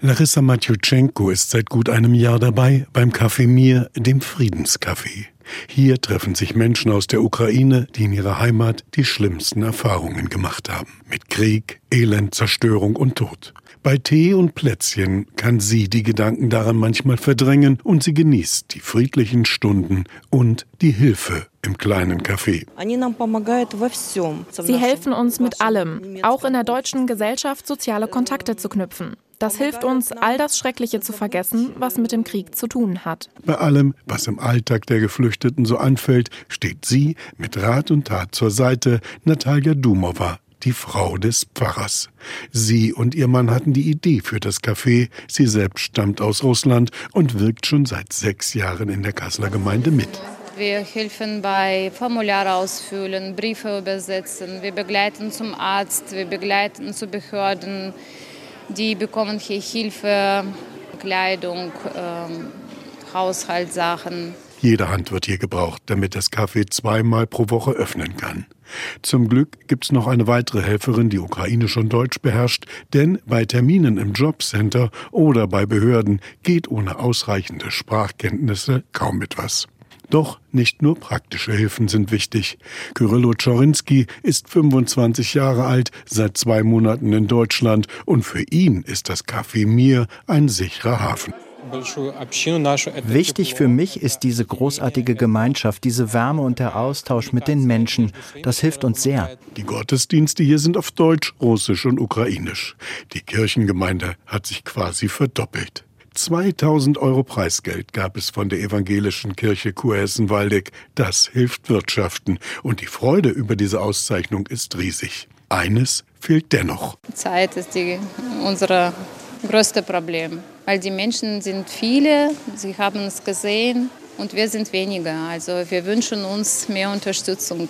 Larissa Matjuschenko ist seit gut einem Jahr dabei beim Café Mir, dem Friedenscafé. Hier treffen sich Menschen aus der Ukraine, die in ihrer Heimat die schlimmsten Erfahrungen gemacht haben. Mit Krieg, Elend, Zerstörung und Tod. Bei Tee und Plätzchen kann sie die Gedanken daran manchmal verdrängen und sie genießt die friedlichen Stunden und die Hilfe im kleinen Café. Sie helfen uns mit allem, auch in der deutschen Gesellschaft soziale Kontakte zu knüpfen. Das hilft uns, all das Schreckliche zu vergessen, was mit dem Krieg zu tun hat. Bei allem, was im Alltag der Geflüchteten so anfällt, steht sie mit Rat und Tat zur Seite, Natalia Dumova, die Frau des Pfarrers. Sie und ihr Mann hatten die Idee für das Café. Sie selbst stammt aus Russland und wirkt schon seit sechs Jahren in der Kasseler Gemeinde mit. Wir helfen bei Formulare ausfüllen, Briefe übersetzen, wir begleiten zum Arzt, wir begleiten zu Behörden. Die bekommen hier Hilfe, Kleidung, ähm, Haushaltssachen. Jede Hand wird hier gebraucht, damit das Café zweimal pro Woche öffnen kann. Zum Glück gibt's noch eine weitere Helferin, die Ukrainisch und Deutsch beherrscht, denn bei Terminen im Jobcenter oder bei Behörden geht ohne ausreichende Sprachkenntnisse kaum etwas. Doch nicht nur praktische Hilfen sind wichtig. Kyrillo Czorinsky ist 25 Jahre alt, seit zwei Monaten in Deutschland und für ihn ist das Café Mir ein sicherer Hafen. Wichtig für mich ist diese großartige Gemeinschaft, diese Wärme und der Austausch mit den Menschen. Das hilft uns sehr. Die Gottesdienste hier sind auf Deutsch, Russisch und Ukrainisch. Die Kirchengemeinde hat sich quasi verdoppelt. 2000 Euro Preisgeld gab es von der evangelischen Kirche Kurhessen-Waldeck. Das hilft Wirtschaften. Und die Freude über diese Auszeichnung ist riesig. Eines fehlt dennoch. Zeit ist die, unser größtes Problem, weil die Menschen sind viele, sie haben es gesehen und wir sind weniger. Also wir wünschen uns mehr Unterstützung.